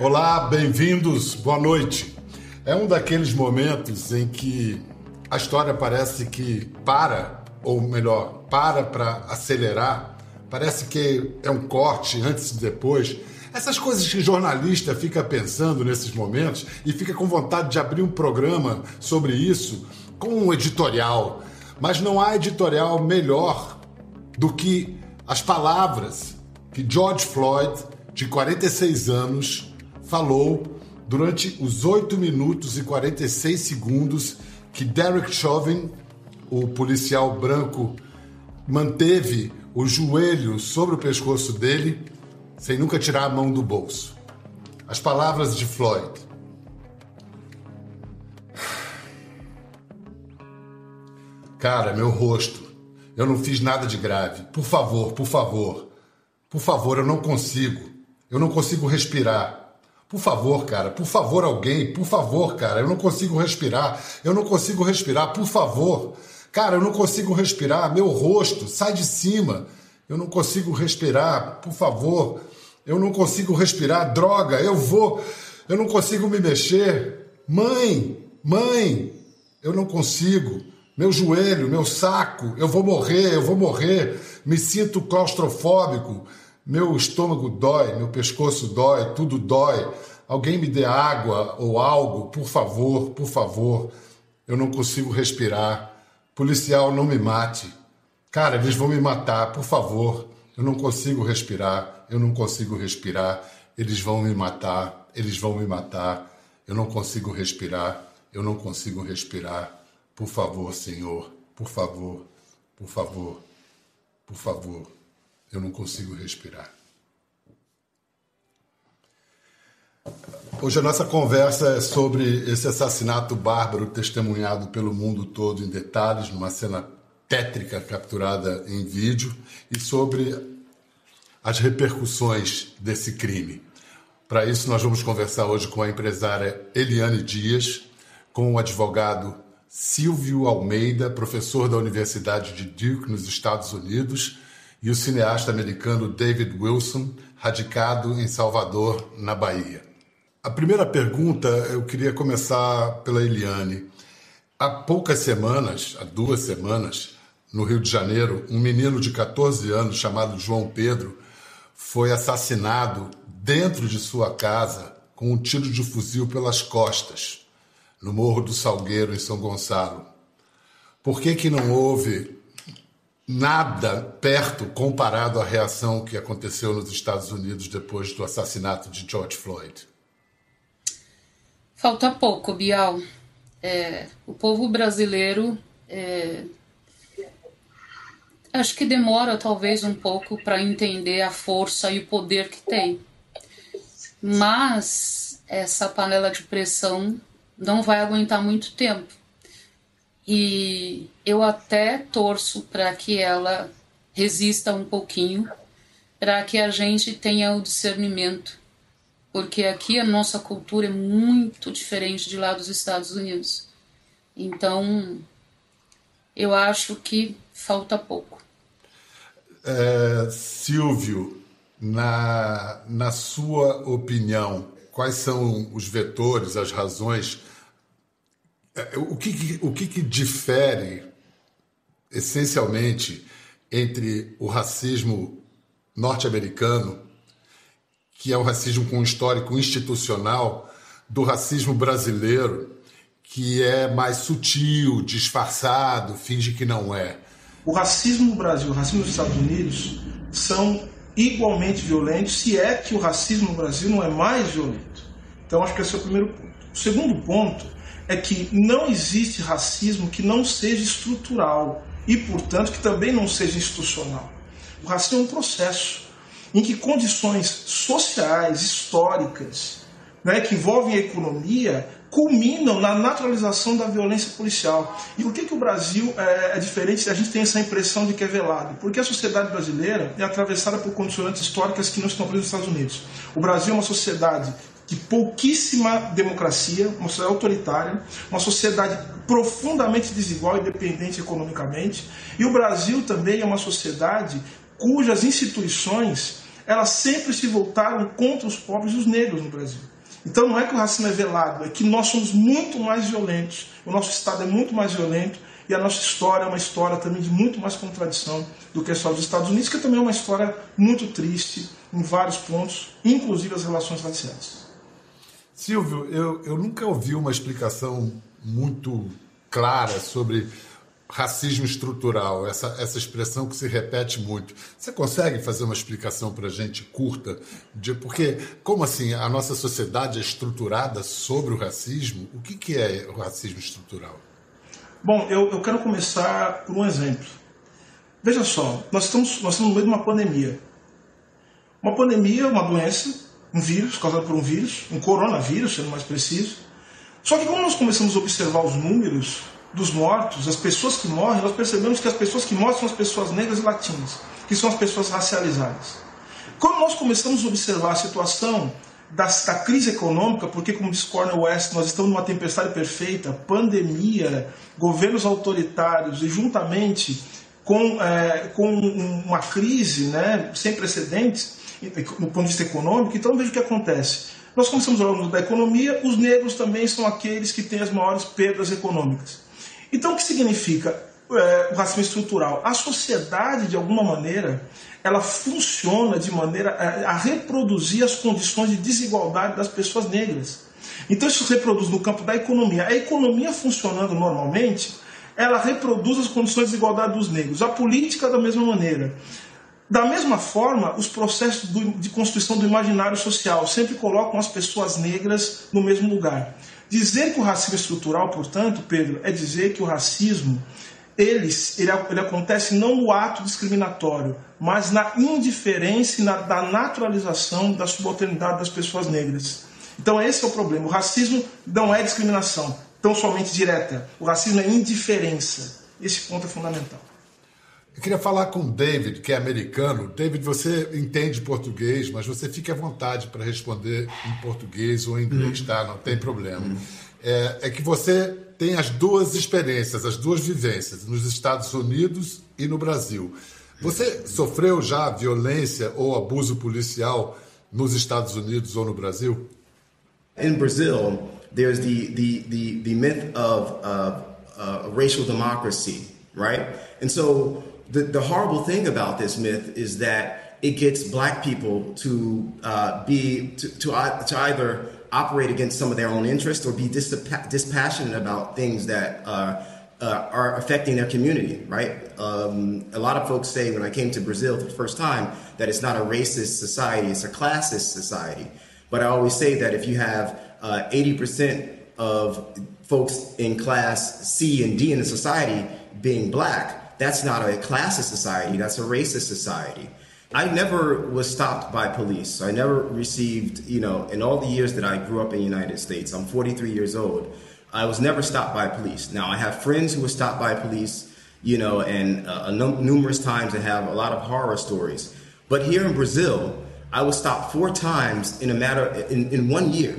Olá, bem-vindos, boa noite. É um daqueles momentos em que a história parece que para, ou melhor, para para acelerar, parece que é um corte antes e depois. Essas coisas que jornalista fica pensando nesses momentos e fica com vontade de abrir um programa sobre isso com um editorial. Mas não há editorial melhor do que as palavras que George Floyd, de 46 anos, falou durante os 8 minutos e 46 segundos que Derek Chauvin, o policial branco, manteve o joelho sobre o pescoço dele sem nunca tirar a mão do bolso. As palavras de Floyd. Cara, meu rosto. Eu não fiz nada de grave. Por favor, por favor. Por favor, eu não consigo. Eu não consigo respirar. Por favor, cara, por favor, alguém, por favor, cara, eu não consigo respirar. Eu não consigo respirar, por favor. Cara, eu não consigo respirar. Meu rosto, sai de cima. Eu não consigo respirar, por favor. Eu não consigo respirar. Droga, eu vou. Eu não consigo me mexer. Mãe, mãe, eu não consigo. Meu joelho, meu saco, eu vou morrer, eu vou morrer. Me sinto claustrofóbico. Meu estômago dói, meu pescoço dói, tudo dói. Alguém me dê água ou algo, por favor, por favor. Eu não consigo respirar. Policial, não me mate. Cara, eles vão me matar, por favor. Eu não consigo respirar. Eu não consigo respirar. Eles vão me matar. Eles vão me matar. Eu não consigo respirar. Eu não consigo respirar. Por favor, Senhor. Por favor. Por favor. Por favor. Eu não consigo respirar. Hoje a nossa conversa é sobre esse assassinato bárbaro testemunhado pelo mundo todo em detalhes, numa cena tétrica capturada em vídeo, e sobre as repercussões desse crime. Para isso, nós vamos conversar hoje com a empresária Eliane Dias, com o advogado Silvio Almeida, professor da Universidade de Duke, nos Estados Unidos e o cineasta americano David Wilson, radicado em Salvador, na Bahia. A primeira pergunta eu queria começar pela Eliane. Há poucas semanas, há duas semanas, no Rio de Janeiro, um menino de 14 anos chamado João Pedro foi assassinado dentro de sua casa com um tiro de fuzil pelas costas, no Morro do Salgueiro, em São Gonçalo. Por que, que não houve nada perto comparado à reação que aconteceu nos Estados Unidos depois do assassinato de George Floyd. Falta pouco, Bial. É, o povo brasileiro é, acho que demora talvez um pouco para entender a força e o poder que tem. Mas essa panela de pressão não vai aguentar muito tempo. E eu até torço para que ela resista um pouquinho, para que a gente tenha o discernimento, porque aqui a nossa cultura é muito diferente de lá dos Estados Unidos. Então, eu acho que falta pouco. É, Silvio, na, na sua opinião, quais são os vetores, as razões o que, o que, que difere essencialmente entre o racismo norte-americano, que é o racismo com histórico institucional, do racismo brasileiro, que é mais sutil, disfarçado, finge que não é. O racismo no Brasil o racismo nos Estados Unidos são igualmente violentos, se é que o racismo no Brasil não é mais violento. Então, acho que esse é o primeiro ponto. O segundo ponto é que não existe racismo que não seja estrutural e, portanto, que também não seja institucional. O racismo é um processo em que condições sociais, históricas, né, que envolvem a economia, culminam na naturalização da violência policial. E por que, que o Brasil é, é diferente a gente tem essa impressão de que é velado? Porque a sociedade brasileira é atravessada por condicionantes históricas que não estão presentes nos Estados Unidos. O Brasil é uma sociedade de pouquíssima democracia, uma sociedade autoritária, uma sociedade profundamente desigual e dependente economicamente. E o Brasil também é uma sociedade cujas instituições elas sempre se voltaram contra os pobres e os negros no Brasil. Então não é que o racismo é velado, é que nós somos muito mais violentos, o nosso Estado é muito mais violento e a nossa história é uma história também de muito mais contradição do que só dos Estados Unidos, que também é uma história muito triste em vários pontos, inclusive as relações raciais. Silvio, eu, eu nunca ouvi uma explicação muito clara sobre racismo estrutural, essa, essa expressão que se repete muito. Você consegue fazer uma explicação para a gente curta? De, porque, como assim, a nossa sociedade é estruturada sobre o racismo? O que, que é o racismo estrutural? Bom, eu, eu quero começar por um exemplo. Veja só, nós estamos, nós estamos no meio de uma pandemia. Uma pandemia, uma doença, um vírus, causado por um vírus, um coronavírus, sendo mais preciso. Só que quando nós começamos a observar os números, dos mortos, as pessoas que morrem, nós percebemos que as pessoas que morrem são as pessoas negras e latinas, que são as pessoas racializadas. Quando nós começamos a observar a situação da, da crise econômica, porque, como diz Cornel West, nós estamos numa tempestade perfeita, pandemia, governos autoritários e juntamente com, é, com uma crise né, sem precedentes, no ponto de vista econômico, então veja o que acontece. Nós começamos falar da economia, os negros também são aqueles que têm as maiores perdas econômicas. Então, o que significa é, o racismo estrutural? A sociedade, de alguma maneira, ela funciona de maneira a, a reproduzir as condições de desigualdade das pessoas negras. Então, isso se reproduz no campo da economia. A economia funcionando normalmente, ela reproduz as condições de desigualdade dos negros. A política, da mesma maneira. Da mesma forma, os processos de construção do imaginário social sempre colocam as pessoas negras no mesmo lugar. Dizer que o racismo é estrutural, portanto, Pedro, é dizer que o racismo ele, ele, ele acontece não no ato discriminatório, mas na indiferença e na da naturalização da subalternidade das pessoas negras. Então esse é o problema. O racismo não é discriminação, tão somente direta. O racismo é indiferença. Esse ponto é fundamental. Eu queria falar com o David, que é americano. David, você entende português, mas você fique à vontade para responder em português ou em inglês, tá? Não tem problema. É, é, que você tem as duas experiências, as duas vivências, nos Estados Unidos e no Brasil. Você sofreu já violência ou abuso policial nos Estados Unidos ou no Brasil? In Brazil, there's the, the, the, the myth of uh, uh, racial democracy, right? And so the, the horrible thing about this myth is that it gets black people to uh, be to, to, to, either operate against some of their own interests or be dispa- dispassionate about things that uh, uh, are affecting their community, right? Um, a lot of folks say when I came to Brazil for the first time that it's not a racist society, it's a classist society. But I always say that if you have 80% uh, of folks in class C and D in the society being black, that's not a classist society, that's a racist society. I never was stopped by police. I never received, you know, in all the years that I grew up in the United States, I'm 43 years old, I was never stopped by police. Now, I have friends who were stopped by police, you know, and uh, numerous times and have a lot of horror stories. But here in Brazil, I was stopped four times in a matter, in, in one year,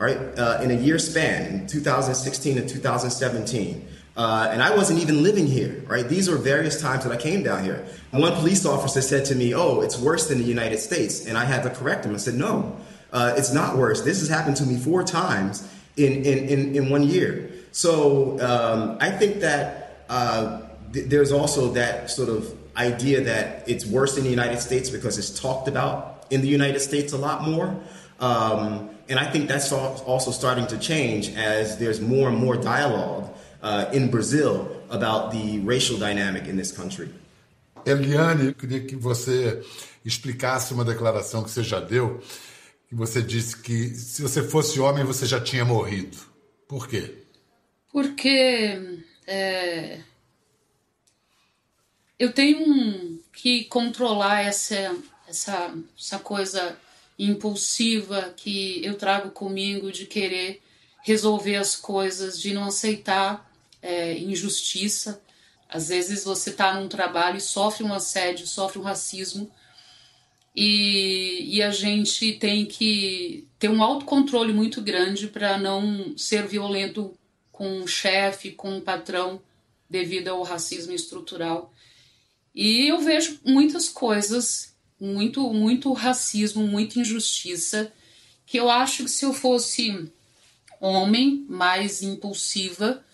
all right, uh, in a year span, in 2016 and 2017. Uh, and I wasn't even living here, right? These are various times that I came down here. One police officer said to me, Oh, it's worse than the United States. And I had to correct him. I said, No, uh, it's not worse. This has happened to me four times in, in, in, in one year. So um, I think that uh, th- there's also that sort of idea that it's worse in the United States because it's talked about in the United States a lot more. Um, and I think that's also starting to change as there's more and more dialogue uh, in Brazil about the racial dynamic in this country. Eliane, eu queria que você explicasse uma declaração que você já deu, que você disse que se você fosse homem você já tinha morrido. Por quê? Porque é, eu tenho que controlar essa, essa, essa coisa impulsiva que eu trago comigo de querer resolver as coisas, de não aceitar é, injustiça. Às vezes você está num trabalho e sofre um assédio, sofre um racismo, e, e a gente tem que ter um autocontrole muito grande para não ser violento com o chefe, com o patrão, devido ao racismo estrutural. E eu vejo muitas coisas muito, muito racismo, muita injustiça, que eu acho que se eu fosse homem, mais impulsiva,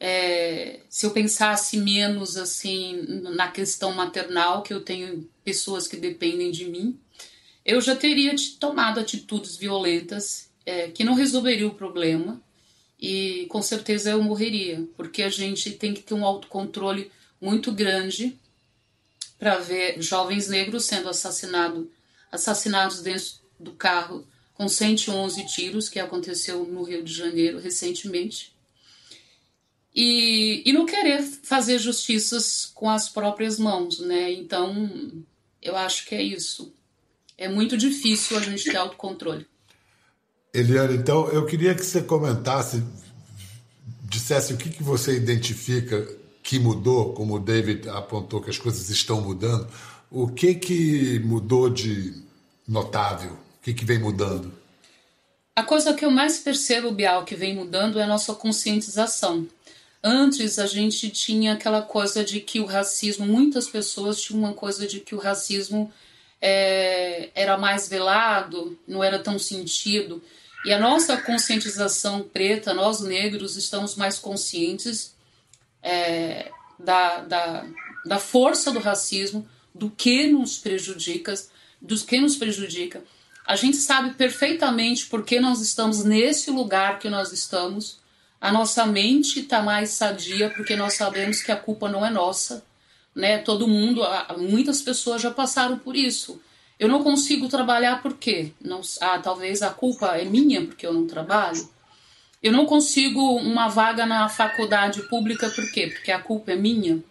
é, se eu pensasse menos assim na questão maternal, que eu tenho pessoas que dependem de mim, eu já teria tomado atitudes violentas é, que não resolveriam o problema e com certeza eu morreria, porque a gente tem que ter um autocontrole muito grande para ver jovens negros sendo assassinado, assassinados dentro do carro com 111 tiros, que aconteceu no Rio de Janeiro recentemente. E, e não querer fazer justiças com as próprias mãos, né? Então, eu acho que é isso. É muito difícil a gente ter autocontrole. Eliane, então eu queria que você comentasse, dissesse o que, que você identifica que mudou, como o David apontou que as coisas estão mudando, o que que mudou de notável? O que que vem mudando? A coisa que eu mais percebo, Bial, que vem mudando é a nossa conscientização. Antes a gente tinha aquela coisa de que o racismo, muitas pessoas tinham uma coisa de que o racismo é, era mais velado, não era tão sentido. E a nossa conscientização preta, nós negros, estamos mais conscientes é, da, da, da força do racismo, do que nos prejudica, dos que nos prejudica. A gente sabe perfeitamente por que nós estamos nesse lugar que nós estamos. A nossa mente está mais sadia porque nós sabemos que a culpa não é nossa, né? Todo mundo, muitas pessoas já passaram por isso. Eu não consigo trabalhar por quê? Não, ah, talvez a culpa é minha porque eu não trabalho. Eu não consigo uma vaga na faculdade pública por quê? Porque a culpa é minha.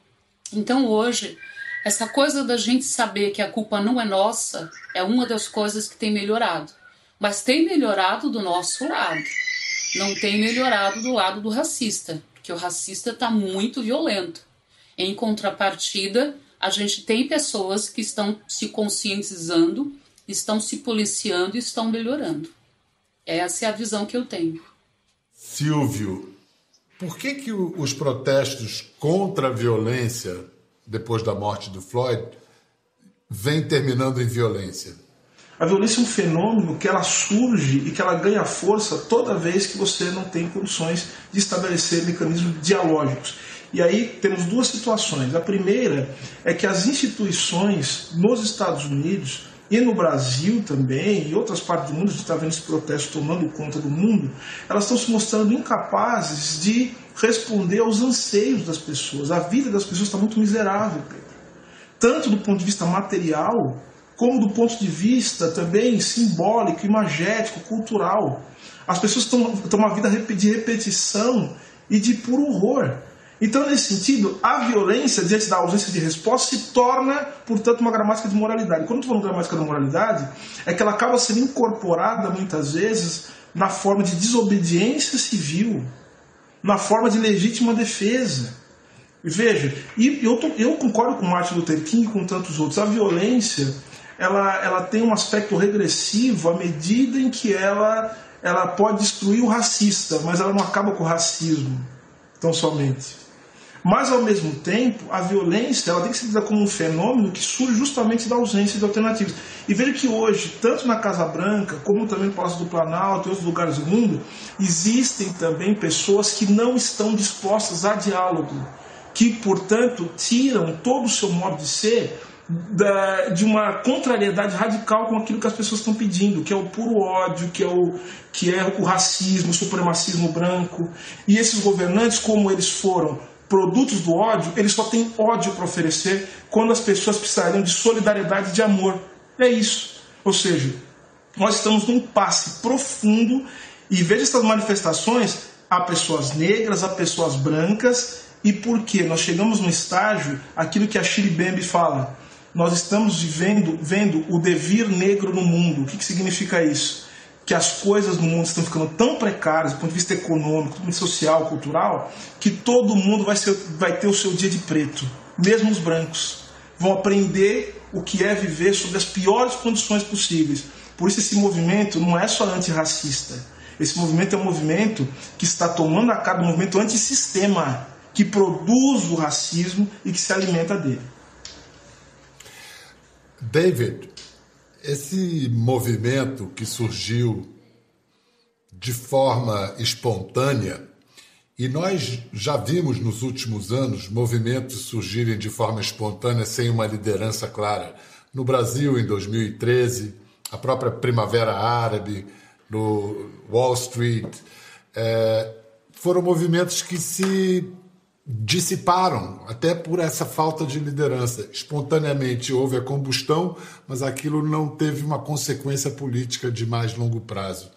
Então hoje, essa coisa da gente saber que a culpa não é nossa é uma das coisas que tem melhorado. Mas tem melhorado do nosso lado. Não tem melhorado do lado do racista, porque o racista está muito violento. Em contrapartida, a gente tem pessoas que estão se conscientizando, estão se policiando e estão melhorando. Essa é a visão que eu tenho. Silvio, por que, que os protestos contra a violência depois da morte do Floyd vêm terminando em violência? A violência é um fenômeno que ela surge e que ela ganha força toda vez que você não tem condições de estabelecer mecanismos dialógicos. E aí temos duas situações. A primeira é que as instituições nos Estados Unidos e no Brasil também, e outras partes do mundo, a gente está vendo esse protesto tomando conta do mundo, elas estão se mostrando incapazes de responder aos anseios das pessoas. A vida das pessoas está muito miserável, Pedro. Tanto do ponto de vista material, como do ponto de vista também simbólico, imagético, cultural. As pessoas estão, uma vida de repetição e de puro horror. Então, nesse sentido, a violência, diante da ausência de resposta, se torna, portanto, uma gramática de moralidade. Quando eu falo gramática de moralidade, é que ela acaba sendo incorporada, muitas vezes, na forma de desobediência civil, na forma de legítima defesa. Veja, e eu, tô, eu concordo com Martin Luther King e com tantos outros, a violência ela, ela tem um aspecto regressivo à medida em que ela, ela pode destruir o racista, mas ela não acaba com o racismo, tão somente. Mas, ao mesmo tempo, a violência ela tem que ser vista como um fenômeno que surge justamente da ausência de alternativas. E veja que hoje, tanto na Casa Branca, como também no Palácio do Planalto e outros lugares do mundo, existem também pessoas que não estão dispostas a diálogo, que, portanto, tiram todo o seu modo de ser da, de uma contrariedade radical com aquilo que as pessoas estão pedindo, que é o puro ódio, que é o, que é o racismo, o supremacismo branco. E esses governantes, como eles foram produtos do ódio, eles só têm ódio para oferecer quando as pessoas precisariam de solidariedade e de amor. É isso. Ou seja, nós estamos num passe profundo e veja essas manifestações a pessoas negras, a pessoas brancas e por quê? Nós chegamos num estágio, aquilo que a Shirley Bembe fala, nós estamos vivendo vendo o devir negro no mundo. O que, que significa isso? que as coisas no mundo estão ficando tão precárias do ponto de vista econômico, do ponto de vista social, cultural, que todo mundo vai, ser, vai ter o seu dia de preto, mesmo os brancos. Vão aprender o que é viver sob as piores condições possíveis. Por isso esse movimento não é só antirracista. Esse movimento é um movimento que está tomando a cara do movimento antissistema, que produz o racismo e que se alimenta dele. David, esse movimento que surgiu de forma espontânea, e nós já vimos nos últimos anos movimentos surgirem de forma espontânea sem uma liderança clara. No Brasil, em 2013, a própria Primavera Árabe, no Wall Street, é, foram movimentos que se dissiparam, até por essa falta de liderança. Espontaneamente houve a combustão, mas aquilo não teve uma consequência política de mais longo prazo.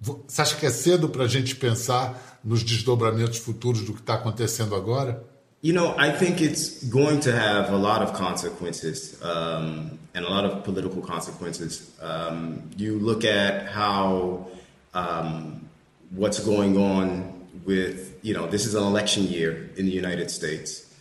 Você acha que é cedo para a gente pensar nos desdobramentos futuros do que está acontecendo agora? You know, I think it's going to have a lot of consequences um, and a lot of political consequences. Um, you look at how um, what's going on with, you know, this is an election year in the United States.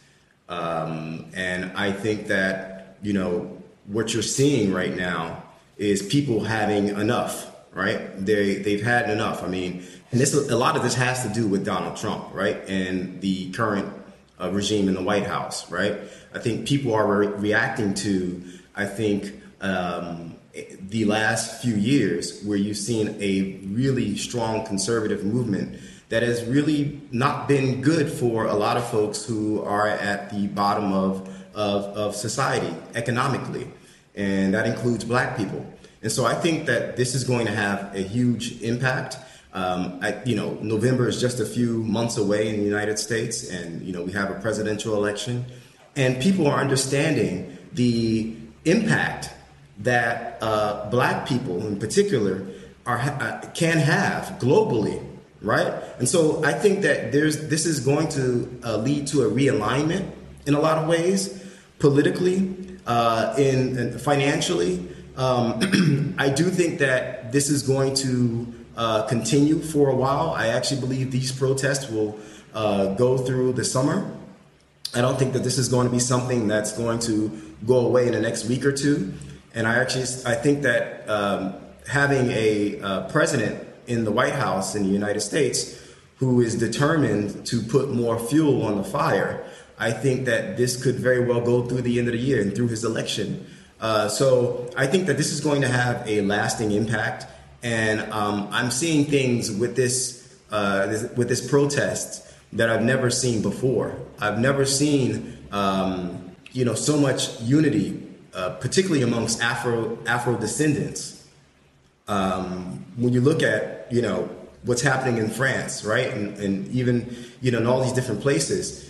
Um, and I think that, you know, what you're seeing right now is people having enough, right? They, they've had enough. I mean, and this, a lot of this has to do with Donald Trump, right? And the current uh, regime in the White House, right? I think people are re- reacting to, I think, um, the last few years where you've seen a really strong conservative movement that has really not been good for a lot of folks who are at the bottom of, of, of society economically. And that includes black people. And so I think that this is going to have a huge impact. Um, I, you know, November is just a few months away in the United States, and you know we have a presidential election, and people are understanding the impact that uh, Black people, in particular, are uh, can have globally right? And so I think that there's this is going to uh, lead to a realignment in a lot of ways, politically, uh, in, in, financially. Um, I do think that this is going to uh, continue for a while. I actually believe these protests will uh, go through the summer. I don't think that this is going to be something that's going to go away in the next week or two. And I actually I think that um, having a uh, president in the White House in the United States who is determined to put more fuel on the fire. I think that this could very well go through the end of the year and through his election. Uh, so I think that this is going to have a lasting impact, and um, I'm seeing things with this, uh, this, with this protest that I've never seen before. I've never seen um, you know so much unity, uh, particularly amongst Afro Afro descendants. Um, when you look at, you know, what's happening in France, right, and, and even, you know, in all these different places,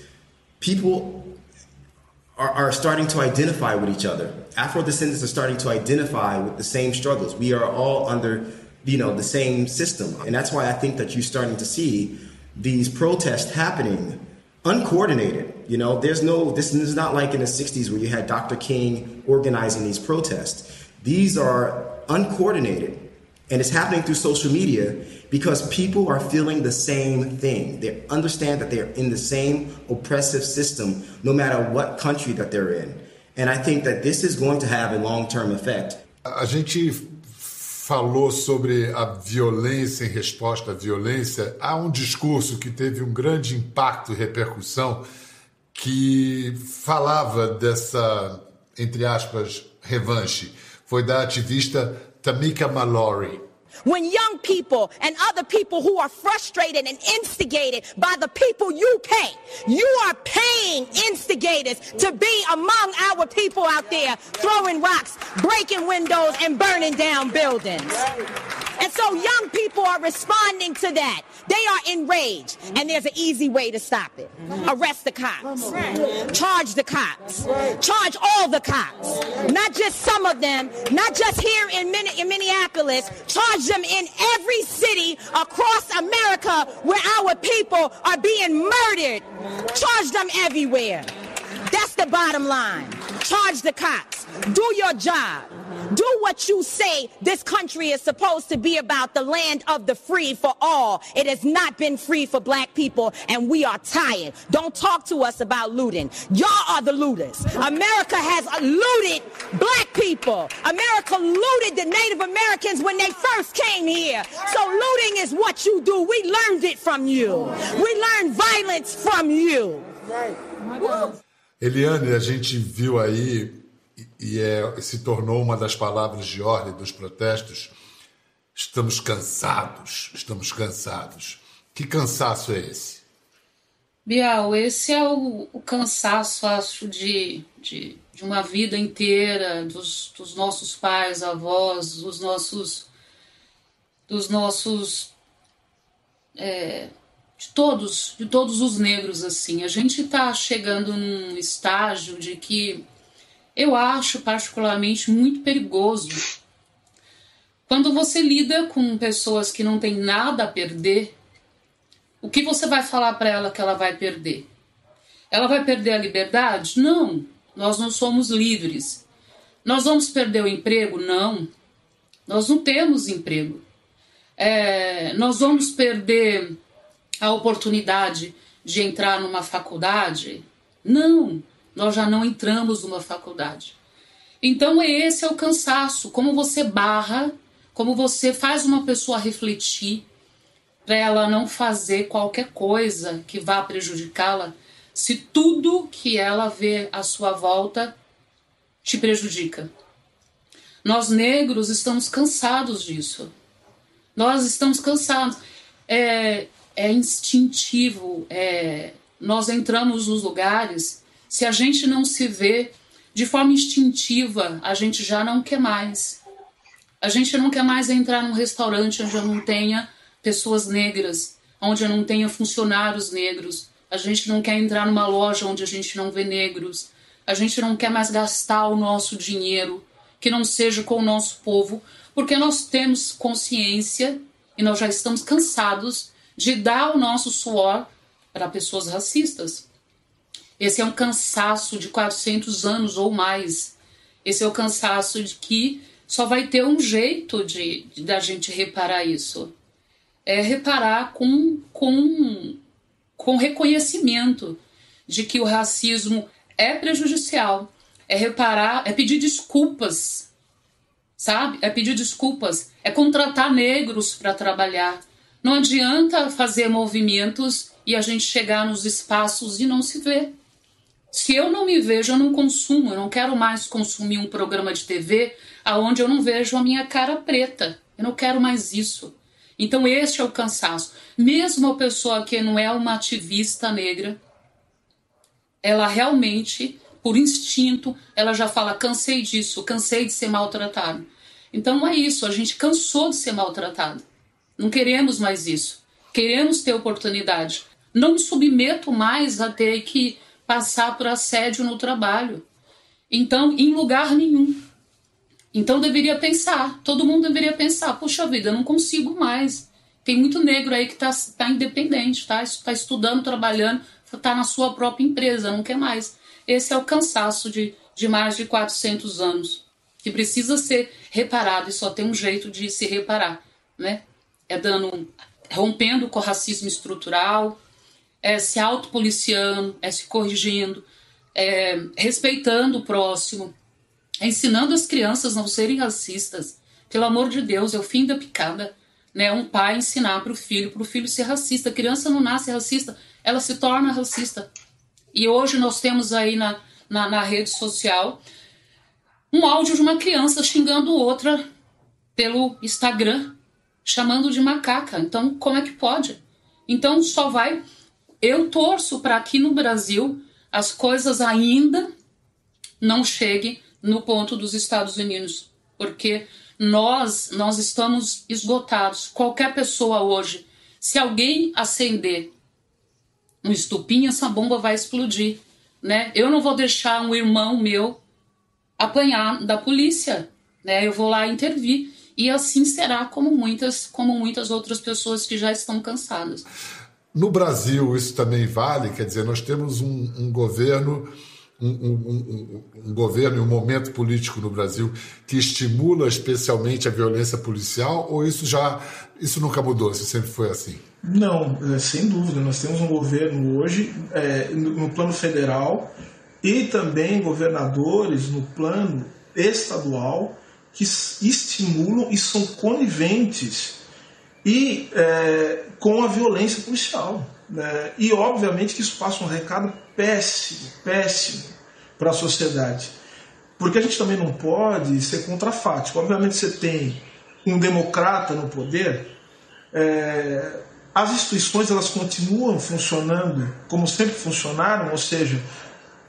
people are, are starting to identify with each other. Afro descendants are starting to identify with the same struggles. We are all under, you know, the same system, and that's why I think that you're starting to see these protests happening uncoordinated. You know, there's no, this is not like in the 60s where you had Dr. King organizing these protests. These are uncoordinated. And it's happening through social media because people are feeling the same thing. They understand that they're in the same oppressive system, no matter what country that they're in. And I think that this is going to have a long-term effect. A gente falou sobre a violência em resposta à violência. Há um discurso que teve um grande impacto e repercussão que falava dessa, entre aspas, revanche. Foi da ativista Tamika Mallory. When young people and other people who are frustrated and instigated by the people you pay, you are paying instigators to be among our people out there throwing rocks, breaking windows, and burning down buildings. And so young people are responding to that. They are enraged. And there's an easy way to stop it. Arrest the cops. Charge the cops. Charge all the cops. Not just some of them, not just here in, Minneapolis. Charge them in every city across America where our people are being murdered. Charge them everywhere. That's the bottom line. Charge the cops. Do your job. Do what you say this country is supposed to be about the land of the free for all. It has not been free for black people, and we are tired. Don't talk to us about looting. Y'all are the looters. America has looted black people. America looted the Native Americans when they first came here. So looting is what you do. We learned it from you. We learned violence from you. Eliane, a gente viu aí e é, se tornou uma das palavras de ordem dos protestos. Estamos cansados, estamos cansados. Que cansaço é esse? Bial, esse é o, o cansaço, acho, de, de, de, uma vida inteira dos, dos nossos pais, avós, dos nossos. dos nossos. É, de todos, de todos os negros, assim. A gente está chegando num estágio de que eu acho particularmente muito perigoso quando você lida com pessoas que não têm nada a perder o que você vai falar para ela que ela vai perder? Ela vai perder a liberdade? Não, nós não somos livres. Nós vamos perder o emprego? Não, nós não temos emprego. É, nós vamos perder a oportunidade de entrar numa faculdade? Não, nós já não entramos numa faculdade. Então, esse é o cansaço, como você barra, como você faz uma pessoa refletir para ela não fazer qualquer coisa que vá prejudicá-la, se tudo que ela vê à sua volta te prejudica. Nós negros estamos cansados disso. Nós estamos cansados. É, é instintivo. É, nós entramos nos lugares, se a gente não se vê de forma instintiva, a gente já não quer mais. A gente não quer mais entrar num restaurante onde eu não tenha pessoas negras, onde não tenha funcionários negros. A gente não quer entrar numa loja onde a gente não vê negros. A gente não quer mais gastar o nosso dinheiro que não seja com o nosso povo, porque nós temos consciência e nós já estamos cansados de dar o nosso suor para pessoas racistas. Esse é um cansaço de 400 anos ou mais. Esse é o cansaço de que só vai ter um jeito de, da gente reparar isso é reparar com, com, com reconhecimento de que o racismo é prejudicial, é reparar, é pedir desculpas, sabe? É pedir desculpas, é contratar negros para trabalhar. Não adianta fazer movimentos e a gente chegar nos espaços e não se ver. Se eu não me vejo, eu não consumo, eu não quero mais consumir um programa de TV aonde eu não vejo a minha cara preta. Eu não quero mais isso. Então, este é o cansaço. Mesmo a pessoa que não é uma ativista negra, ela realmente, por instinto, ela já fala: cansei disso, cansei de ser maltratado. Então, é isso, a gente cansou de ser maltratado. Não queremos mais isso. Queremos ter oportunidade. Não me submeto mais a ter que passar por assédio no trabalho. Então, em lugar nenhum. Então deveria pensar, todo mundo deveria pensar, puxa vida, eu não consigo mais. Tem muito negro aí que está tá independente, tá? Está estudando, trabalhando, está na sua própria empresa, não quer mais. Esse é o cansaço de, de mais de 400 anos, que precisa ser reparado e só tem um jeito de se reparar, né? É dando, rompendo com o racismo estrutural, é se autopoliciando, é se corrigindo, é respeitando o próximo, ensinando as crianças a não serem racistas. Pelo amor de Deus, é o fim da picada. Né? Um pai ensinar para o filho, para o filho ser racista. A criança não nasce racista, ela se torna racista. E hoje nós temos aí na, na, na rede social um áudio de uma criança xingando outra pelo Instagram, chamando de macaca. Então, como é que pode? Então, só vai. Eu torço para aqui no Brasil as coisas ainda não cheguem no ponto dos Estados Unidos, porque nós nós estamos esgotados. Qualquer pessoa hoje, se alguém acender um estupinho, essa bomba vai explodir, né? Eu não vou deixar um irmão meu apanhar da polícia, né? Eu vou lá intervir e assim será como muitas como muitas outras pessoas que já estão cansadas. No Brasil isso também vale, quer dizer, nós temos um, um governo um, um, um, governo e um momento político no Brasil que estimula especialmente a violência policial ou isso já isso nunca mudou, isso sempre foi assim? Não, é, sem dúvida. Nós temos um governo hoje é, no plano federal e também governadores no plano estadual que estimulam e são coniventes e é, com a violência policial. Né? E obviamente que isso passa um recado péssimo, péssimo para a sociedade. Porque a gente também não pode ser contrafático. Obviamente você tem um democrata no poder, é, as instituições elas continuam funcionando como sempre funcionaram, ou seja,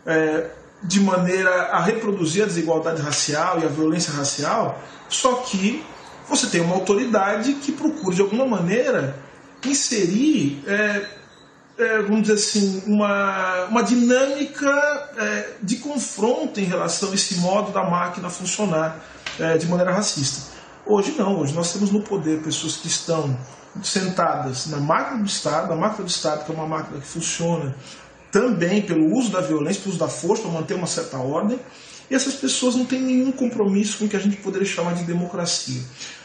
é, de maneira a reproduzir a desigualdade racial e a violência racial, só que você tem uma autoridade que procura de alguma maneira inserir é, é, vamos dizer assim, uma, uma dinâmica é, de confronto em relação a esse modo da máquina funcionar é, de maneira racista. Hoje não, hoje nós temos no poder pessoas que estão sentadas na máquina do Estado, a máquina do Estado, que é uma máquina que funciona também pelo uso da violência, pelo uso da força, para manter uma certa ordem, e essas pessoas não têm nenhum compromisso com o que a gente poderia chamar de democracia.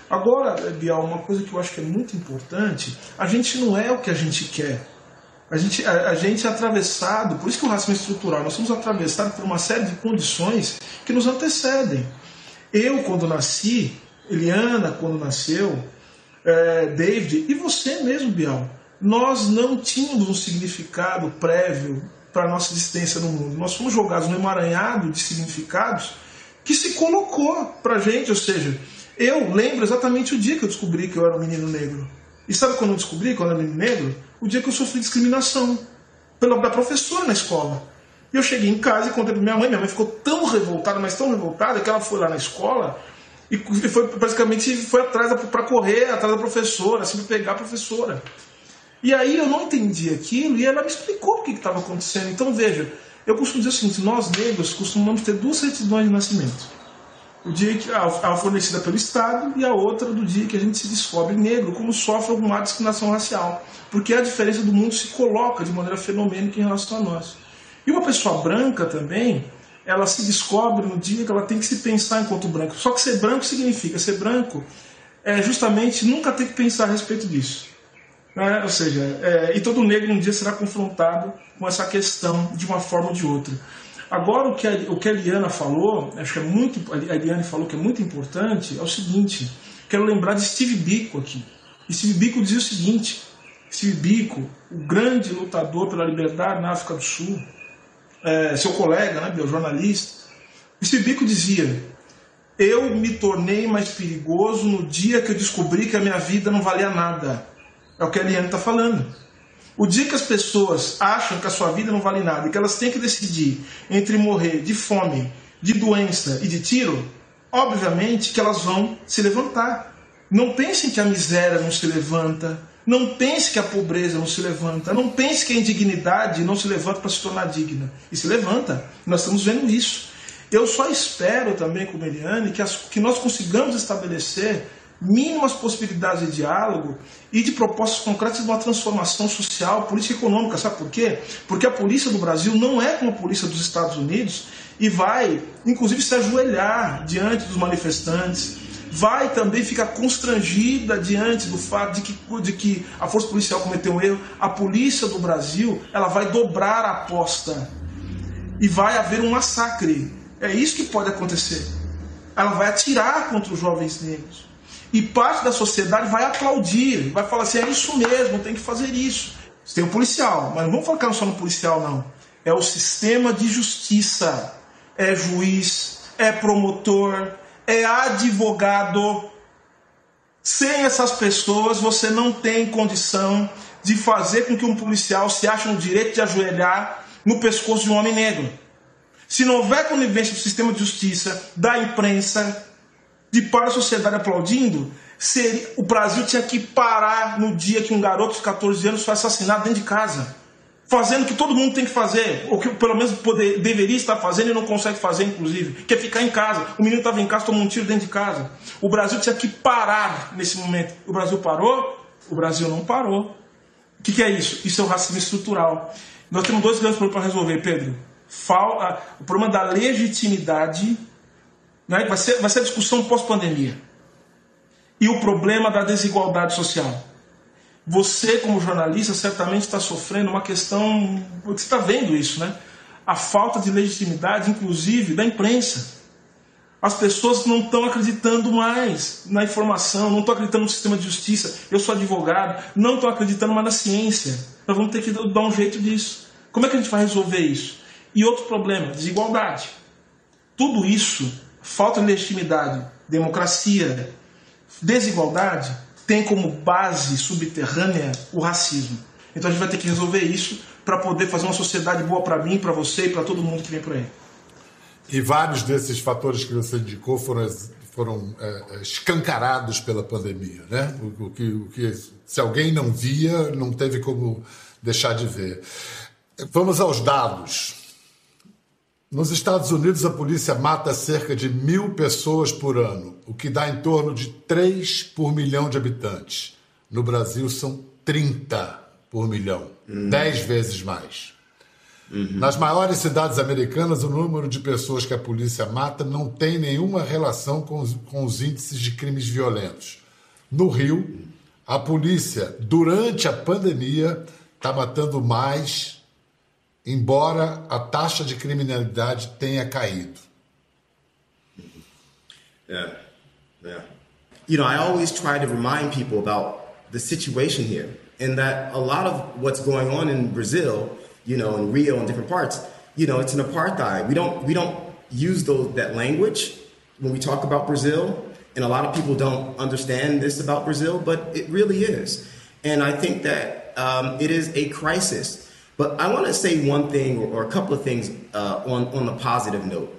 Agora, Bial, uma coisa que eu acho que é muito importante, a gente não é o que a gente quer. A gente, a, a, gente é atravessado, por isso que o racismo é estrutural, nós somos atravessados por uma série de condições que nos antecedem. Eu, quando nasci, Eliana, quando nasceu, é, David, e você mesmo, Bial, nós não tínhamos um significado prévio para a nossa existência no mundo. Nós fomos jogados no emaranhado de significados que se colocou para a gente, ou seja, eu lembro exatamente o dia que eu descobri que eu era um menino negro. E sabe quando eu descobri que eu era um menino negro? o dia que eu sofri discriminação pela da professora na escola. E eu cheguei em casa e contei para minha mãe. Minha mãe ficou tão revoltada, mas tão revoltada, que ela foi lá na escola e foi basicamente foi atrás para correr atrás da professora, assim, para pegar a professora. E aí eu não entendi aquilo e ela me explicou o que estava acontecendo. Então veja, eu costumo dizer o seguinte: nós negros costumamos ter duas certidões de nascimento o dia que a, fornecida pelo Estado e a outra do dia que a gente se descobre negro, como sofre alguma discriminação racial, porque a diferença do mundo se coloca de maneira fenomênica em relação a nós. E uma pessoa branca também, ela se descobre no dia que ela tem que se pensar enquanto branco. Só que ser branco significa ser branco é justamente nunca ter que pensar a respeito disso. Né? Ou seja, é, e todo negro um dia será confrontado com essa questão de uma forma ou de outra. Agora, o que, a, o que a Eliana falou, acho que é muito, a Eliane falou que é muito importante, é o seguinte: quero lembrar de Steve Biko aqui. Steve Biko dizia o seguinte: Steve Biko, o grande lutador pela liberdade na África do Sul, é, seu colega, né, jornalista, Steve Biko dizia: Eu me tornei mais perigoso no dia que eu descobri que a minha vida não valia nada. É o que a Eliane está falando. O dia que as pessoas acham que a sua vida não vale nada e que elas têm que decidir entre morrer de fome, de doença e de tiro, obviamente que elas vão se levantar. Não pensem que a miséria não se levanta, não pense que a pobreza não se levanta, não pense que a indignidade não se levanta para se tornar digna. E se levanta. Nós estamos vendo isso. Eu só espero também, como Eliane, que, as, que nós consigamos estabelecer mínimas possibilidades de diálogo e de propostas concretas de uma transformação social, política e econômica. Sabe por quê? Porque a polícia do Brasil não é como a polícia dos Estados Unidos e vai, inclusive, se ajoelhar diante dos manifestantes, vai também ficar constrangida diante do fato de que, de que a força policial cometeu um erro. A polícia do Brasil ela vai dobrar a aposta e vai haver um massacre. É isso que pode acontecer. Ela vai atirar contra os jovens negros. E parte da sociedade vai aplaudir, vai falar assim: é isso mesmo, tem que fazer isso. Tem o policial, mas não vamos focar só no policial, não. É o sistema de justiça. É juiz, é promotor, é advogado. Sem essas pessoas, você não tem condição de fazer com que um policial se ache no direito de ajoelhar no pescoço de um homem negro. Se não houver conivência do sistema de justiça, da imprensa, de para a sociedade aplaudindo, seria, o Brasil tinha que parar no dia que um garoto de 14 anos foi assassinado dentro de casa. Fazendo o que todo mundo tem que fazer, ou que pelo menos poder, deveria estar fazendo e não consegue fazer, inclusive, que é ficar em casa. O menino estava em casa, tomou um tiro dentro de casa. O Brasil tinha que parar nesse momento. O Brasil parou? O Brasil não parou. O que, que é isso? Isso é o racismo estrutural. Nós temos dois grandes problemas para resolver, Pedro. O problema da legitimidade né? vai, ser, vai ser a discussão pós-pandemia. E o problema da desigualdade social. Você, como jornalista, certamente está sofrendo uma questão. Você está vendo isso, né? A falta de legitimidade, inclusive, da imprensa. As pessoas não estão acreditando mais na informação, não estão acreditando no sistema de justiça. Eu sou advogado, não estão acreditando mais na ciência. Nós vamos ter que dar um jeito disso. Como é que a gente vai resolver isso? E outro problema, desigualdade. tudo isso, falta de legitimidade, democracia, desigualdade, tem como base subterrânea o racismo. Então a gente vai ter que resolver isso para poder fazer uma sociedade boa para mim, para você e para todo mundo que vem por aí. E vários desses fatores que você indicou foram, foram é, escancarados pela pandemia, né? O, o, que, o que se alguém não via, não teve como deixar de ver. Vamos aos dados. Nos Estados Unidos, a polícia mata cerca de mil pessoas por ano, o que dá em torno de 3 por milhão de habitantes. No Brasil, são 30 por milhão, uhum. 10 vezes mais. Uhum. Nas maiores cidades americanas, o número de pessoas que a polícia mata não tem nenhuma relação com os, com os índices de crimes violentos. No Rio, a polícia, durante a pandemia, está matando mais embora a taxa de criminalidade tenha caído. You know, I always try to remind people about the situation here, and that a lot of what's going on in Brazil, you know, in Rio and different parts, you know, it's an apartheid. We don't we don't use those that language when we talk about Brazil, and a lot of people don't understand this about Brazil, but it really is. And I think that um, it is a crisis but I want to say one thing or, a couple of things uh, on, on a positive note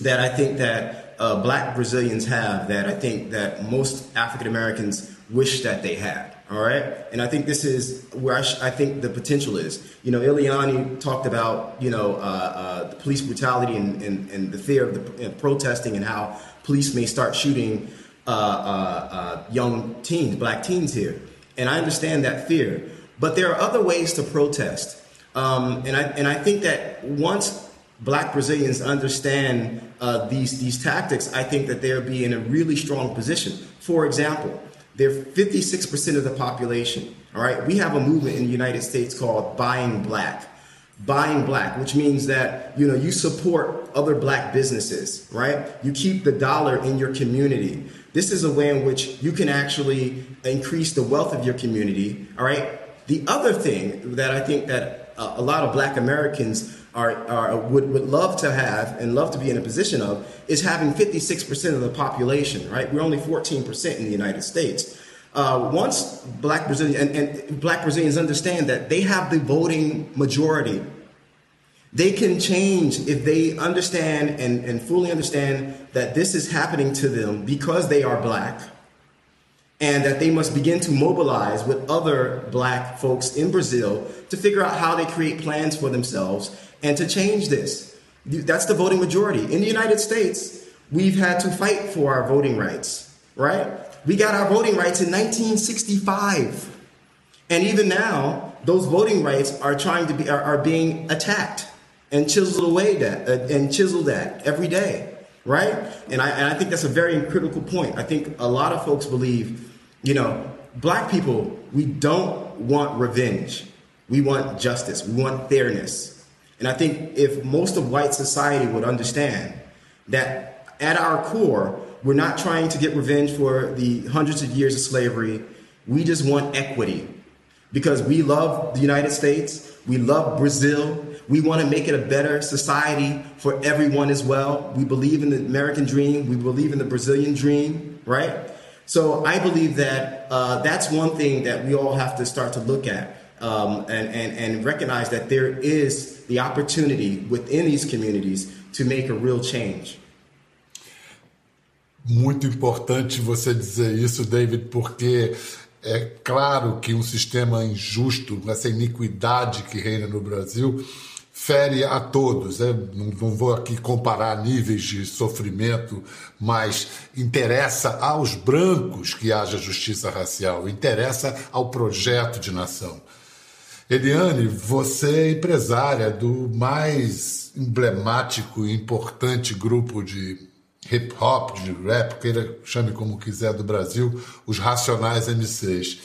that I think that uh, black Brazilians have that I think that most African Americans wish that they had. All right. And I think this is where I, sh- I think the potential is. You know, Ileani talked about, you know, uh, uh, the police brutality and, and, and, the fear of the protesting and how police may start shooting uh, uh, young teens, black teens here. And I understand that fear. But there are other ways to protest. Um, and, I, and I think that once black Brazilians understand uh, these, these tactics, I think that they'll be in a really strong position. For example, they're 56% of the population. All right, we have a movement in the United States called Buying Black. Buying black, which means that you know you support other black businesses, right? You keep the dollar in your community. This is a way in which you can actually increase the wealth of your community, all right? The other thing that I think that uh, a lot of black Americans are, are, would, would love to have and love to be in a position of is having 56% of the population, right? We're only 14% in the United States. Uh, once black Brazilians and, and black Brazilians understand that they have the voting majority, they can change if they understand and, and fully understand that this is happening to them because they are black and that they must begin to mobilize with other black folks in Brazil to figure out how they create plans for themselves and to change this. That's the voting majority. In the United States, we've had to fight for our voting rights, right? We got our voting rights in 1965. And even now, those voting rights are trying to be are, are being attacked and chiseled away at uh, and chiseled at every day right? And I, and I think that's a very critical point. I think a lot of folks believe, you know, black people, we don't want revenge. We want justice. We want fairness. And I think if most of white society would understand that at our core, we're not trying to get revenge for the hundreds of years of slavery. We just want equity because we love the United States. We love Brazil. We want to make it a better society for everyone as well. We believe in the American dream. We believe in the Brazilian dream, right? So I believe that uh, that's one thing that we all have to start to look at um, and, and, and recognize that there is the opportunity within these communities to make a real change. Muito importante você dizer isso, David, porque é claro que um sistema injusto, essa iniquidade que reina no Brasil, fere a todos. Né? Não, não, vou aqui comparar níveis de sofrimento, mas interessa aos brancos que haja justiça racial, interessa ao projeto de nação. Eliane, você é empresária do mais emblemático e importante grupo de hip hop, de rap, queira chame como quiser, do Brasil, os Racionais MCs.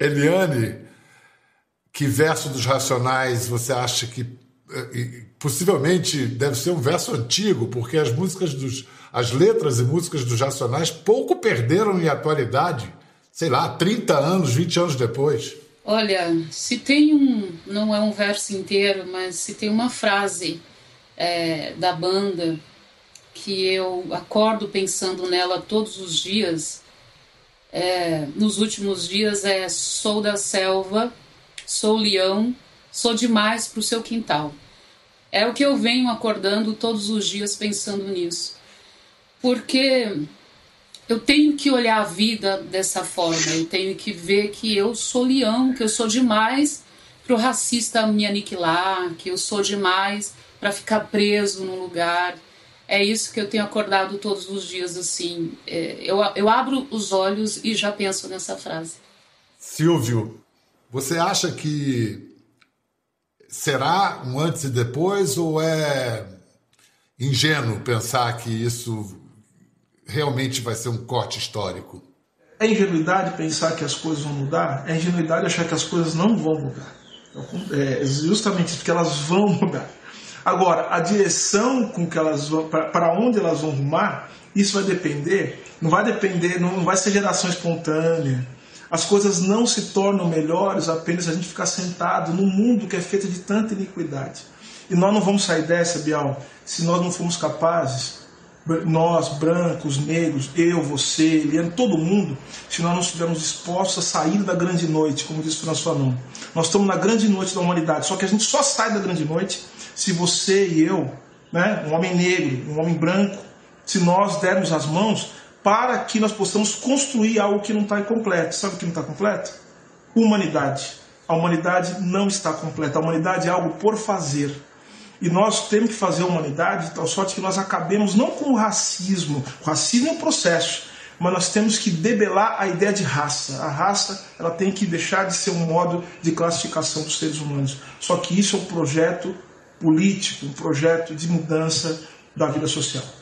Eliane, que verso dos Racionais você acha que eh, possivelmente deve ser um verso antigo, porque as músicas dos as letras e músicas dos Racionais pouco perderam em atualidade, sei lá, 30 anos, 20 anos depois. Olha, se tem um, não é um verso inteiro, mas se tem uma frase é, da banda que eu acordo pensando nela todos os dias, é, nos últimos dias, é Sou da Selva, Sou Leão, Sou Demais para o Seu Quintal. É o que eu venho acordando todos os dias pensando nisso. Porque eu tenho que olhar a vida dessa forma, eu tenho que ver que eu sou leão, que eu sou demais para o racista me aniquilar, que eu sou demais para ficar preso num lugar. É isso que eu tenho acordado todos os dias, assim. É, eu, eu abro os olhos e já penso nessa frase. Silvio, você acha que será um antes e depois ou é ingênuo pensar que isso realmente vai ser um corte histórico? É ingenuidade pensar que as coisas vão mudar? É ingenuidade achar que as coisas não vão mudar. É justamente porque elas vão mudar. Agora, a direção com que elas vão, para onde elas vão rumar, isso vai depender, não vai depender, não vai ser geração espontânea. As coisas não se tornam melhores apenas a gente ficar sentado num mundo que é feito de tanta iniquidade. E nós não vamos sair dessa, Bial, se nós não formos capazes nós, brancos, negros, eu, você, Eliane, todo mundo, se nós não estivermos dispostos a sair da grande noite, como diz François Fanon. Nós estamos na grande noite da humanidade, só que a gente só sai da grande noite se você e eu, né, um homem negro, um homem branco, se nós dermos as mãos para que nós possamos construir algo que não está incompleto. Sabe o que não está completo? Humanidade. A humanidade não está completa. A humanidade é algo por fazer. E nós temos que fazer a humanidade de tal sorte que nós acabemos não com o racismo, o racismo é um processo, mas nós temos que debelar a ideia de raça. A raça ela tem que deixar de ser um modo de classificação dos seres humanos. Só que isso é um projeto político, um projeto de mudança da vida social.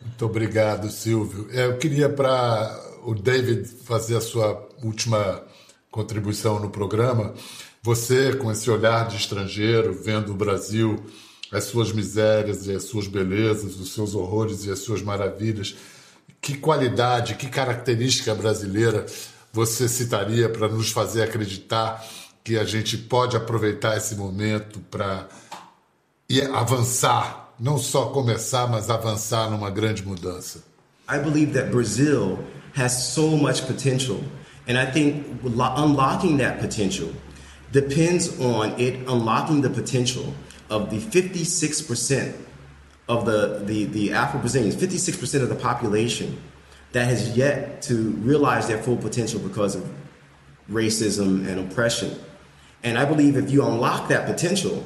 Muito obrigado, Silvio. É, eu queria para o David fazer a sua última contribuição no programa. Você, com esse olhar de estrangeiro, vendo o Brasil as suas misérias e as suas belezas, os seus horrores e as suas maravilhas. Que qualidade, que característica brasileira você citaria para nos fazer acreditar que a gente pode aproveitar esse momento para avançar, não só começar, mas avançar numa grande mudança? I believe that Brazil has so much potential, and I think unlocking that potential depends on it unlocking the potential of the 56% of the, the, the Afro Brazilians, 56% of the population that has yet to realize their full potential because of racism and oppression. And I believe if you unlock that potential,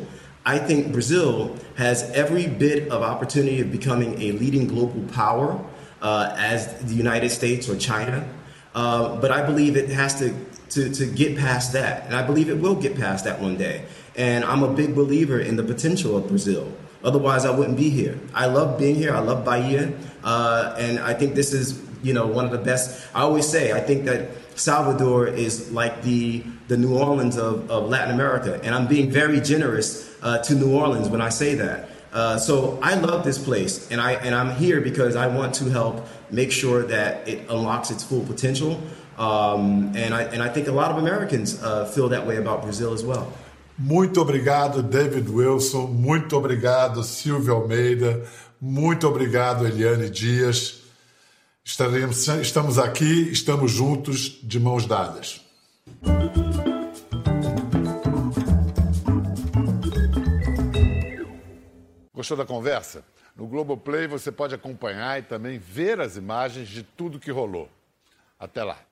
I think Brazil has every bit of opportunity of becoming a leading global power uh, as the United States or China. Uh, but I believe it has to, to, to get past that. And I believe it will get past that one day. And I'm a big believer in the potential of Brazil. Otherwise, I wouldn't be here. I love being here. I love Bahia. Uh, and I think this is, you know, one of the best. I always say, I think that Salvador is like the, the New Orleans of, of Latin America. And I'm being very generous uh, to New Orleans when I say that. Uh, so I love this place, and I and I'm here because I want to help make sure that it unlocks its full potential. Um, and I and I think a lot of Americans uh, feel that way about Brazil as well. Muito obrigado, David Wilson. Muito obrigado, Silvio Almeida. Muito obrigado, Eliane Dias. Estaremos, estamos aqui, estamos juntos, de mãos dadas. Gostou da conversa? No Globoplay você pode acompanhar e também ver as imagens de tudo que rolou. Até lá.